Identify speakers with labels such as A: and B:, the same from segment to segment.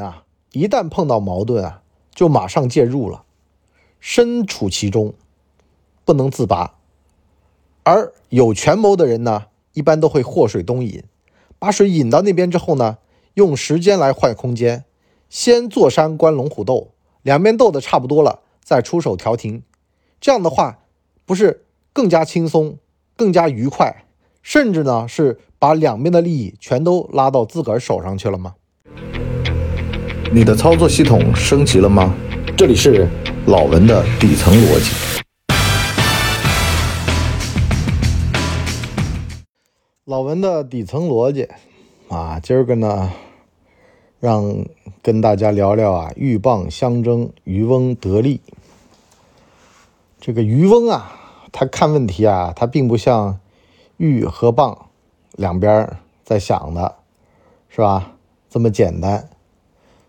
A: 啊，一旦碰到矛盾啊，就马上介入了，身处其中，不能自拔。而有权谋的人呢，一般都会祸水东引，把水引到那边之后呢，用时间来换空间，先坐山观龙虎斗，两边斗得差不多了，再出手调停。这样的话，不是更加轻松、更加愉快，甚至呢是把两边的利益全都拉到自个儿手上去了吗？
B: 你的操作系统升级了吗？这里是老文的底层逻辑。
A: 老文的底层逻辑啊，今儿个呢，让跟大家聊聊啊，鹬蚌相争，渔翁得利。这个渔翁啊，他看问题啊，他并不像鹬和蚌两边在想的，是吧？这么简单。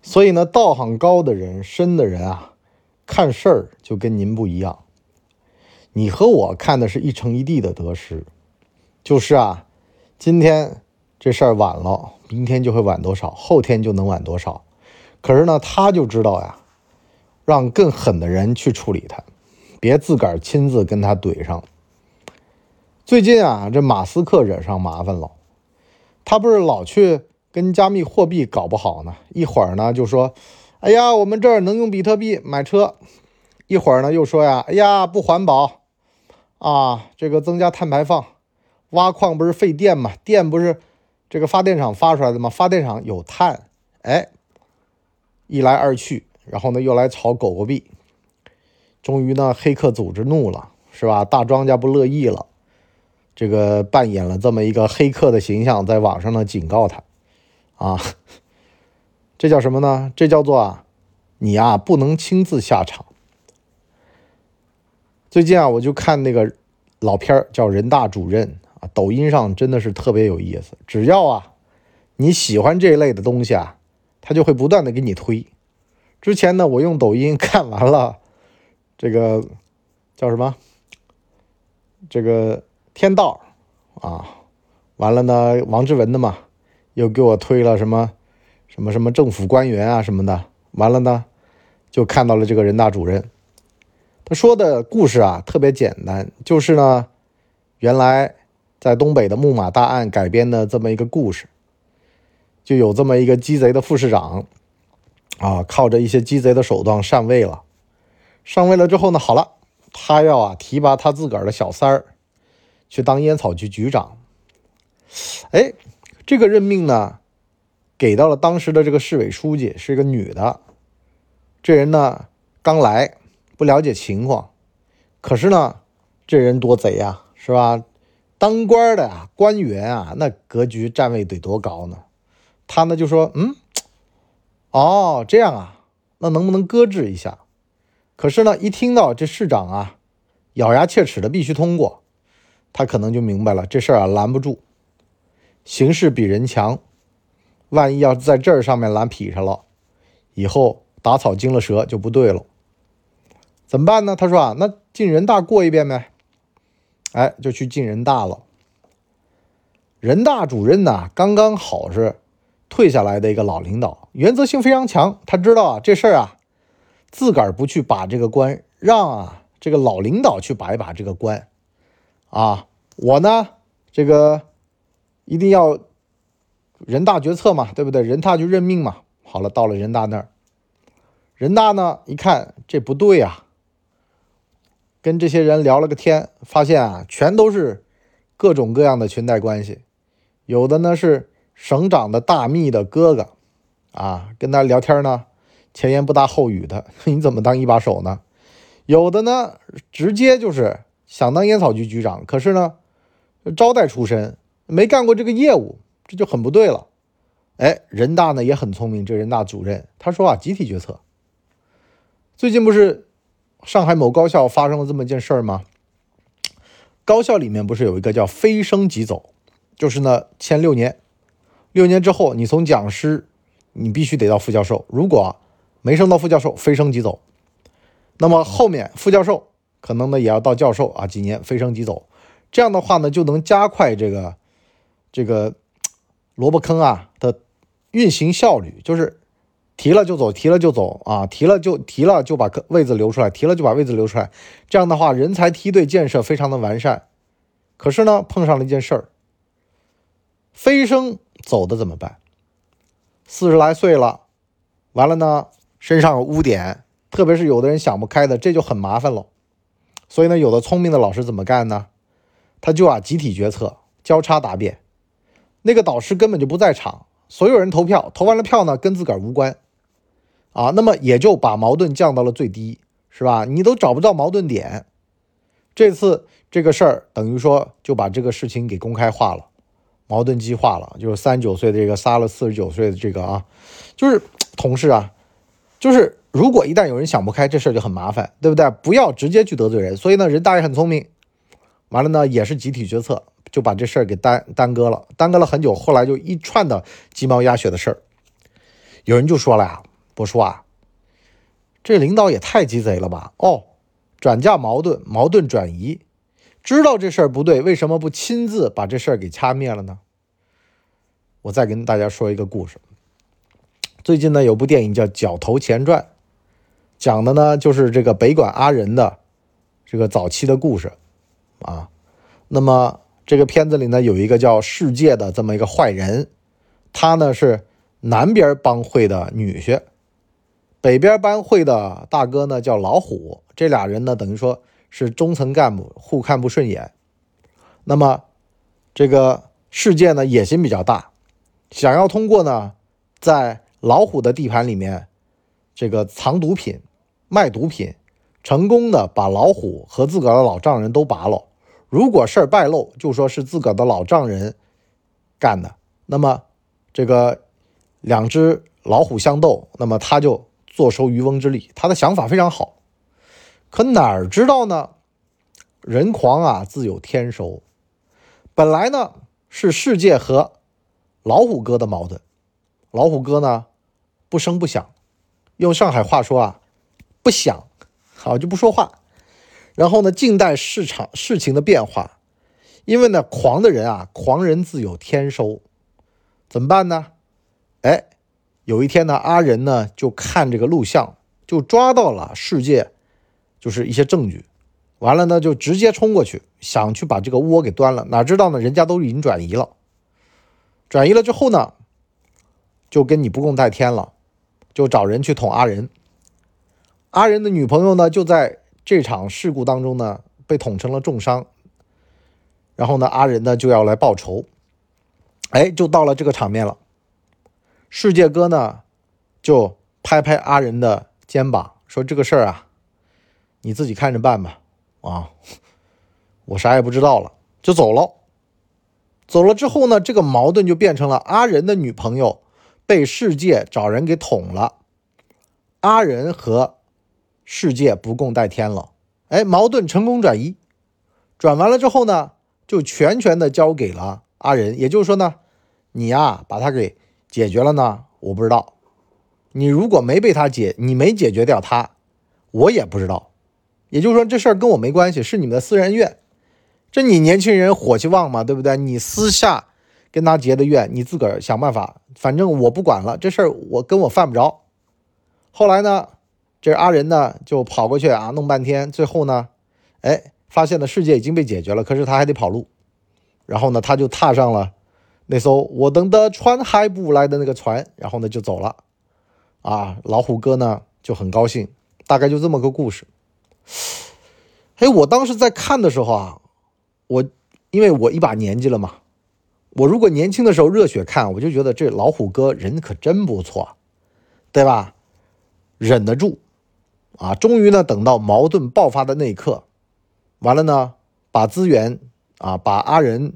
A: 所以呢，道行高的人、深的人啊，看事儿就跟您不一样。你和我看的是一城一地的得失，就是啊。今天这事儿晚了，明天就会晚多少，后天就能晚多少。可是呢，他就知道呀，让更狠的人去处理他，别自个儿亲自跟他怼上。最近啊，这马斯克惹上麻烦了，他不是老去跟加密货币搞不好呢？一会儿呢就说：“哎呀，我们这儿能用比特币买车。”一会儿呢又说呀：“哎呀，不环保啊，这个增加碳排放。”挖矿不是费电吗？电不是这个发电厂发出来的吗？发电厂有碳，哎，一来二去，然后呢又来炒狗狗币，终于呢黑客组织怒了，是吧？大庄家不乐意了，这个扮演了这么一个黑客的形象，在网上呢警告他，啊，这叫什么呢？这叫做啊，你呀不能亲自下场。最近啊，我就看那个老片儿，叫《人大主任》。啊，抖音上真的是特别有意思。只要啊你喜欢这一类的东西啊，他就会不断的给你推。之前呢，我用抖音 看完了这个叫什么？这个天道啊，完了呢，王志文的嘛，又给我推了什么什么什么政府官员啊什么的。完了呢，就看到了这个人大主任，他说的故事啊特别简单，就是呢，原来。在东北的木马大案改编的这么一个故事，就有这么一个鸡贼的副市长，啊，靠着一些鸡贼的手段上位了。上位了之后呢，好了，他要啊提拔他自个儿的小三儿去当烟草局局长。哎，这个任命呢，给到了当时的这个市委书记，是一个女的。这人呢刚来，不了解情况，可是呢，这人多贼呀，是吧？当官的啊，官员啊，那格局站位得多高呢？他呢就说：“嗯，哦，这样啊，那能不能搁置一下？”可是呢，一听到这市长啊，咬牙切齿的必须通过，他可能就明白了这事儿啊拦不住，形势比人强，万一要在这儿上面拦劈上了，以后打草惊了蛇就不对了。怎么办呢？他说啊，那进人大过一遍呗。哎，就去进人大了。人大主任呢，刚刚好是退下来的一个老领导，原则性非常强。他知道啊，这事儿啊，自个儿不去把这个关，让啊这个老领导去把一把这个关。啊，我呢，这个一定要人大决策嘛，对不对？人大就任命嘛。好了，到了人大那儿，人大呢一看这不对呀。跟这些人聊了个天，发现啊，全都是各种各样的裙带关系。有的呢是省长的大秘的哥哥，啊，跟他聊天呢，前言不搭后语的，你怎么当一把手呢？有的呢，直接就是想当烟草局局长，可是呢，招待出身，没干过这个业务，这就很不对了。哎，人大呢也很聪明，这人大主任他说啊，集体决策。最近不是。上海某高校发生了这么一件事儿吗？高校里面不是有一个叫飞升即走，就是呢签六年，六年之后你从讲师，你必须得到副教授，如果没升到副教授，飞升即走。那么后面副教授可能呢也要到教授啊，几年飞升即走，这样的话呢就能加快这个这个萝卜坑啊的运行效率，就是提了就走，提了就走啊，提了就提了就把位子留出来，提了就把位子留出来。这样的话，人才梯队建设非常的完善。可是呢，碰上了一件事儿，飞升走的怎么办？四十来岁了，完了呢，身上有污点，特别是有的人想不开的，这就很麻烦了。所以呢，有的聪明的老师怎么干呢？他就啊，集体决策，交叉答辩。那个导师根本就不在场，所有人投票，投完了票呢，跟自个儿无关。啊，那么也就把矛盾降到了最低，是吧？你都找不到矛盾点，这次这个事儿等于说就把这个事情给公开化了，矛盾激化了。就是三十九岁的这个杀了四十九岁的这个啊，就是同事啊，就是如果一旦有人想不开，这事儿就很麻烦，对不对？不要直接去得罪人。所以呢，人大爷很聪明，完了呢也是集体决策，就把这事儿给耽耽搁了，耽搁了很久。后来就一串的鸡毛鸭血的事儿，有人就说了呀。不说啊，这领导也太鸡贼了吧！哦，转嫁矛盾，矛盾转移，知道这事儿不对，为什么不亲自把这事儿给掐灭了呢？我再跟大家说一个故事。最近呢，有部电影叫《角头前传》，讲的呢就是这个北管阿仁的这个早期的故事啊。那么这个片子里呢，有一个叫世界的这么一个坏人，他呢是南边帮会的女婿。北边帮会的大哥呢叫老虎，这俩人呢等于说是中层干部，互看不顺眼。那么这个世界呢野心比较大，想要通过呢在老虎的地盘里面这个藏毒品、卖毒品，成功的把老虎和自个儿的老丈人都拔了。如果事儿败露，就说是自个儿的老丈人干的。那么这个两只老虎相斗，那么他就。坐收渔翁之利，他的想法非常好，可哪儿知道呢？人狂啊，自有天收。本来呢是世界和老虎哥的矛盾，老虎哥呢不声不响，用上海话说啊，不响，好就不说话。然后呢，静待市场事情的变化。因为呢，狂的人啊，狂人自有天收，怎么办呢？哎。有一天呢，阿仁呢就看这个录像，就抓到了世界，就是一些证据。完了呢，就直接冲过去，想去把这个窝给端了。哪知道呢，人家都已经转移了。转移了之后呢，就跟你不共戴天了，就找人去捅阿仁。阿仁的女朋友呢，就在这场事故当中呢被捅成了重伤。然后呢，阿仁呢就要来报仇。哎，就到了这个场面了。世界哥呢，就拍拍阿仁的肩膀，说：“这个事儿啊，你自己看着办吧。”啊，我啥也不知道了，就走了。走了之后呢，这个矛盾就变成了阿仁的女朋友被世界找人给捅了，阿仁和世界不共戴天了。哎，矛盾成功转移，转完了之后呢，就全权的交给了阿仁。也就是说呢，你呀，把他给。解决了呢？我不知道。你如果没被他解，你没解决掉他，我也不知道。也就是说，这事儿跟我没关系，是你们的私人恩怨。这你年轻人火气旺嘛，对不对？你私下跟他结的怨，你自个儿想办法。反正我不管了，这事儿我跟我犯不着。后来呢，这阿仁呢就跑过去啊，弄半天，最后呢，哎，发现了世界已经被解决了，可是他还得跑路。然后呢，他就踏上了。那艘我等的船还不来的那个船，然后呢就走了，啊，老虎哥呢就很高兴，大概就这么个故事。哎，我当时在看的时候啊，我因为我一把年纪了嘛，我如果年轻的时候热血看，我就觉得这老虎哥人可真不错，对吧？忍得住，啊，终于呢等到矛盾爆发的那一刻，完了呢把资源啊把阿仁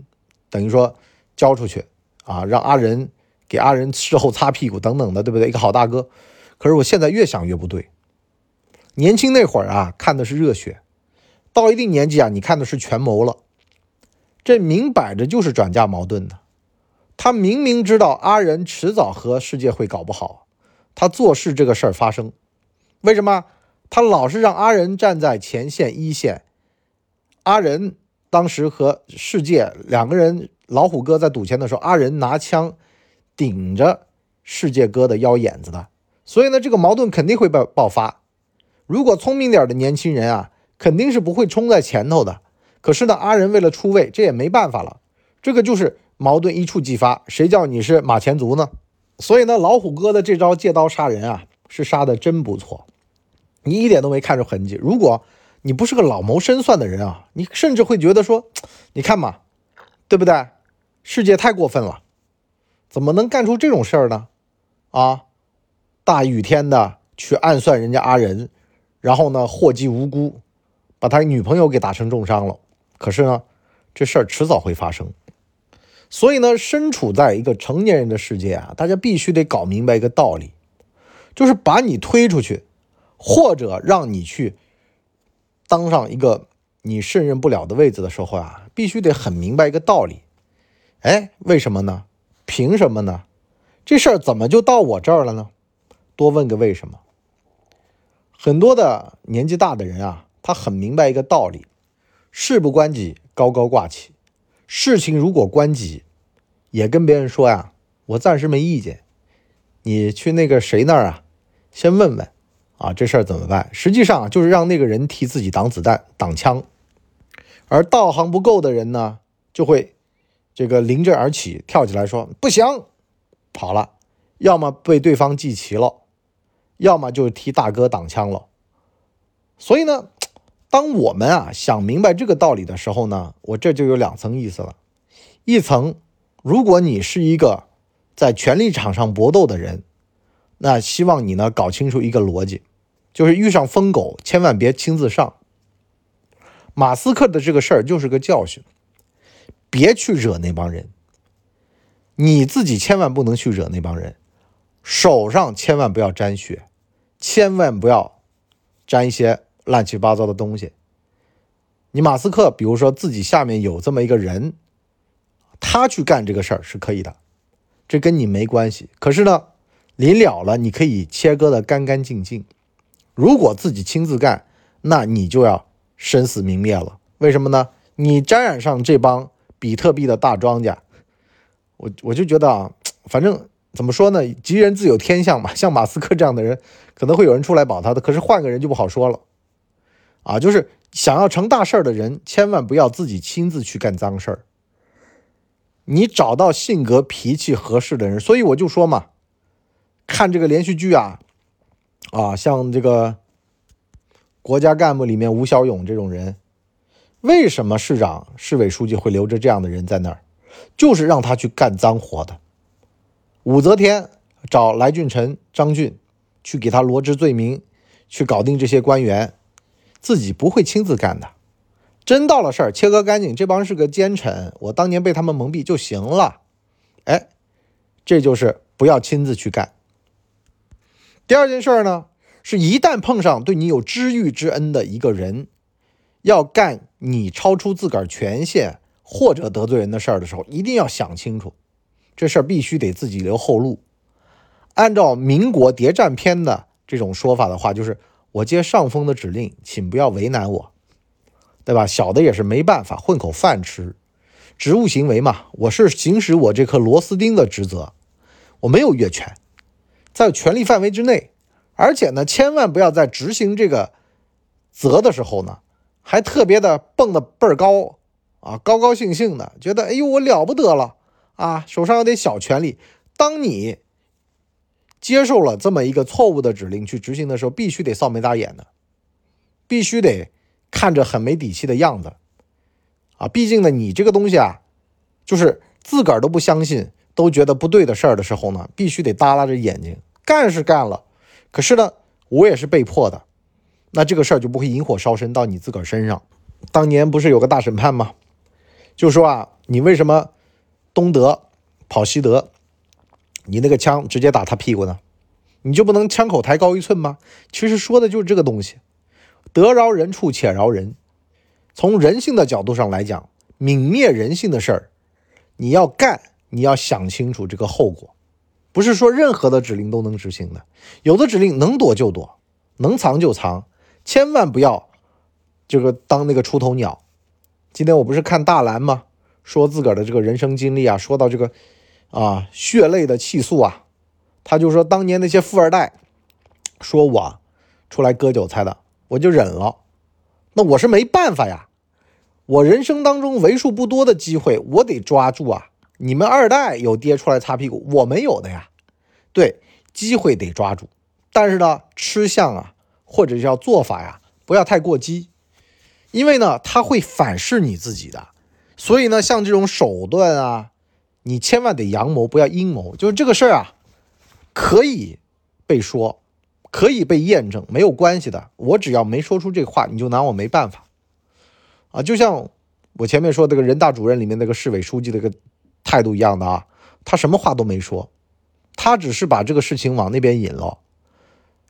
A: 等于说。交出去啊，让阿仁给阿仁事后擦屁股等等的，对不对？一个好大哥。可是我现在越想越不对。年轻那会儿啊，看的是热血；到一定年纪啊，你看的是权谋了。这明摆着就是转嫁矛盾的。他明明知道阿仁迟早和世界会搞不好，他做事这个事儿发生，为什么？他老是让阿仁站在前线一线。阿仁当时和世界两个人。老虎哥在赌钱的时候，阿仁拿枪顶着世界哥的腰眼子的，所以呢，这个矛盾肯定会爆爆发。如果聪明点的年轻人啊，肯定是不会冲在前头的。可是呢，阿仁为了出位，这也没办法了。这个就是矛盾一触即发，谁叫你是马前卒呢？所以呢，老虎哥的这招借刀杀人啊，是杀的真不错，你一点都没看出痕迹。如果你不是个老谋深算的人啊，你甚至会觉得说，你看嘛，对不对？世界太过分了，怎么能干出这种事儿呢？啊，大雨天的去暗算人家阿仁，然后呢祸及无辜，把他女朋友给打成重伤了。可是呢，这事儿迟早会发生。所以呢，身处在一个成年人的世界啊，大家必须得搞明白一个道理，就是把你推出去，或者让你去当上一个你胜任不了的位置的时候啊，必须得很明白一个道理。哎，为什么呢？凭什么呢？这事儿怎么就到我这儿了呢？多问个为什么。很多的年纪大的人啊，他很明白一个道理：事不关己，高高挂起。事情如果关己，也跟别人说呀，我暂时没意见，你去那个谁那儿啊，先问问啊，这事儿怎么办？实际上就是让那个人替自己挡子弹、挡枪，而道行不够的人呢，就会这个临阵而起，跳起来说不行，跑了，要么被对方记齐了，要么就替大哥挡枪了。所以呢。当我们啊想明白这个道理的时候呢，我这就有两层意思了。一层，如果你是一个在权力场上搏斗的人，那希望你呢搞清楚一个逻辑，就是遇上疯狗千万别亲自上。马斯克的这个事儿就是个教训，别去惹那帮人，你自己千万不能去惹那帮人，手上千万不要沾血，千万不要沾一些。乱七八糟的东西，你马斯克，比如说自己下面有这么一个人，他去干这个事儿是可以的，这跟你没关系。可是呢，临了了，你可以切割的干干净净。如果自己亲自干，那你就要生死明灭了。为什么呢？你沾染上这帮比特币的大庄家，我我就觉得啊，反正怎么说呢，吉人自有天相嘛。像马斯克这样的人，可能会有人出来保他的，可是换个人就不好说了。啊，就是想要成大事儿的人，千万不要自己亲自去干脏事儿。你找到性格脾气合适的人，所以我就说嘛，看这个连续剧啊，啊，像这个国家干部里面吴小勇这种人，为什么市长、市委书记会留着这样的人在那儿？就是让他去干脏活的。武则天找来俊臣、张俊去给他罗织罪名，去搞定这些官员。自己不会亲自干的，真到了事儿，切割干净，这帮是个奸臣，我当年被他们蒙蔽就行了。哎，这就是不要亲自去干。第二件事呢，是一旦碰上对你有知遇之恩的一个人，要干你超出自个儿权限或者得罪人的事儿的时候，一定要想清楚，这事儿必须得自己留后路。按照民国谍战片的这种说法的话，就是。我接上峰的指令，请不要为难我，对吧？小的也是没办法，混口饭吃，职务行为嘛，我是行使我这颗螺丝钉的职责，我没有越权，在权力范围之内，而且呢，千万不要在执行这个责的时候呢，还特别的蹦的倍儿高啊，高高兴兴的，觉得哎呦我了不得了啊，手上有点小权力，当你。接受了这么一个错误的指令去执行的时候，必须得臊眉打眼的，必须得看着很没底气的样子，啊，毕竟呢，你这个东西啊，就是自个儿都不相信，都觉得不对的事儿的时候呢，必须得耷拉着眼睛干是干了，可是呢，我也是被迫的，那这个事儿就不会引火烧身到你自个儿身上。当年不是有个大审判吗？就说啊，你为什么东德跑西德？你那个枪直接打他屁股呢，你就不能枪口抬高一寸吗？其实说的就是这个东西，得饶人处且饶人。从人性的角度上来讲，泯灭人性的事儿，你要干，你要想清楚这个后果，不是说任何的指令都能执行的，有的指令能躲就躲，能藏就藏，千万不要这个当那个出头鸟。今天我不是看大蓝吗？说自个儿的这个人生经历啊，说到这个。啊，血泪的气诉啊！他就说，当年那些富二代说我出来割韭菜的，我就忍了。那我是没办法呀，我人生当中为数不多的机会，我得抓住啊！你们二代有爹出来擦屁股，我没有的呀。对，机会得抓住，但是呢，吃相啊，或者叫做法呀，不要太过激，因为呢，他会反噬你自己的。所以呢，像这种手段啊，你千万得阳谋，不要阴谋。就是这个事儿啊，可以被说。可以被验证，没有关系的。我只要没说出这话，你就拿我没办法啊！就像我前面说这个人大主任里面那个市委书记的个态度一样的啊，他什么话都没说，他只是把这个事情往那边引了，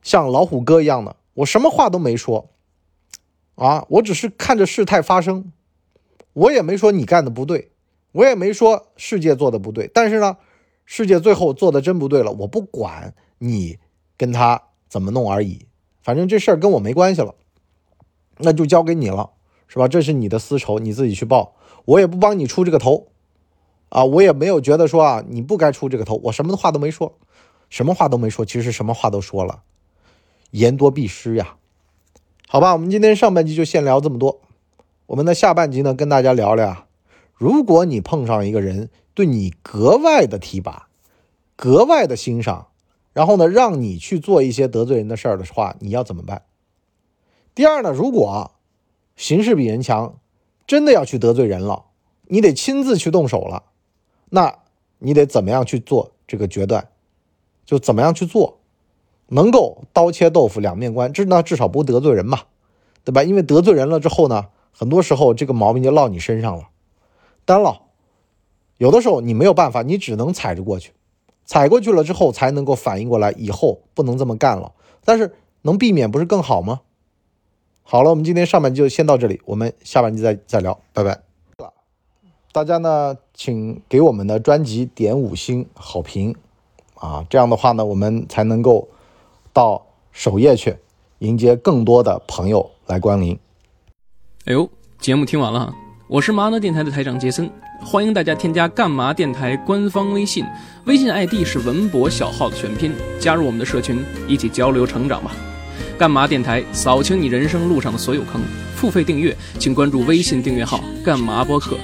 A: 像老虎哥一样的，我什么话都没说啊，我只是看着事态发生，我也没说你干的不对，我也没说世界做的不对，但是呢，世界最后做的真不对了，我不管你跟他。怎么弄而已，反正这事儿跟我没关系了，那就交给你了，是吧？这是你的私仇，你自己去报，我也不帮你出这个头，啊，我也没有觉得说啊，你不该出这个头，我什么话都没说，什么话都没说，其实什么话都说了，言多必失呀。好吧，我们今天上半集就先聊这么多，我们的下半集呢，跟大家聊聊，如果你碰上一个人对你格外的提拔，格外的欣赏。然后呢，让你去做一些得罪人的事儿的话，你要怎么办？第二呢，如果形势比人强，真的要去得罪人了，你得亲自去动手了，那你得怎么样去做这个决断？就怎么样去做，能够刀切豆腐两面观，这那至少不得罪人嘛，对吧？因为得罪人了之后呢，很多时候这个毛病就落你身上了。当然了，有的时候你没有办法，你只能踩着过去。踩过去了之后，才能够反应过来，以后不能这么干了。但是能避免不是更好吗？好了，我们今天上半集就先到这里，我们下半集再再聊，拜拜。大家呢，请给我们的专辑点五星好评啊，这样的话呢，我们才能够到首页去迎接更多的朋友来光临。
C: 哎呦，节目听完了，我是麻呢电台的台长杰森。欢迎大家添加干嘛电台官方微信，微信 ID 是文博小号的全拼，加入我们的社群，一起交流成长吧。干嘛电台扫清你人生路上的所有坑，付费订阅请关注微信订阅号干嘛播客。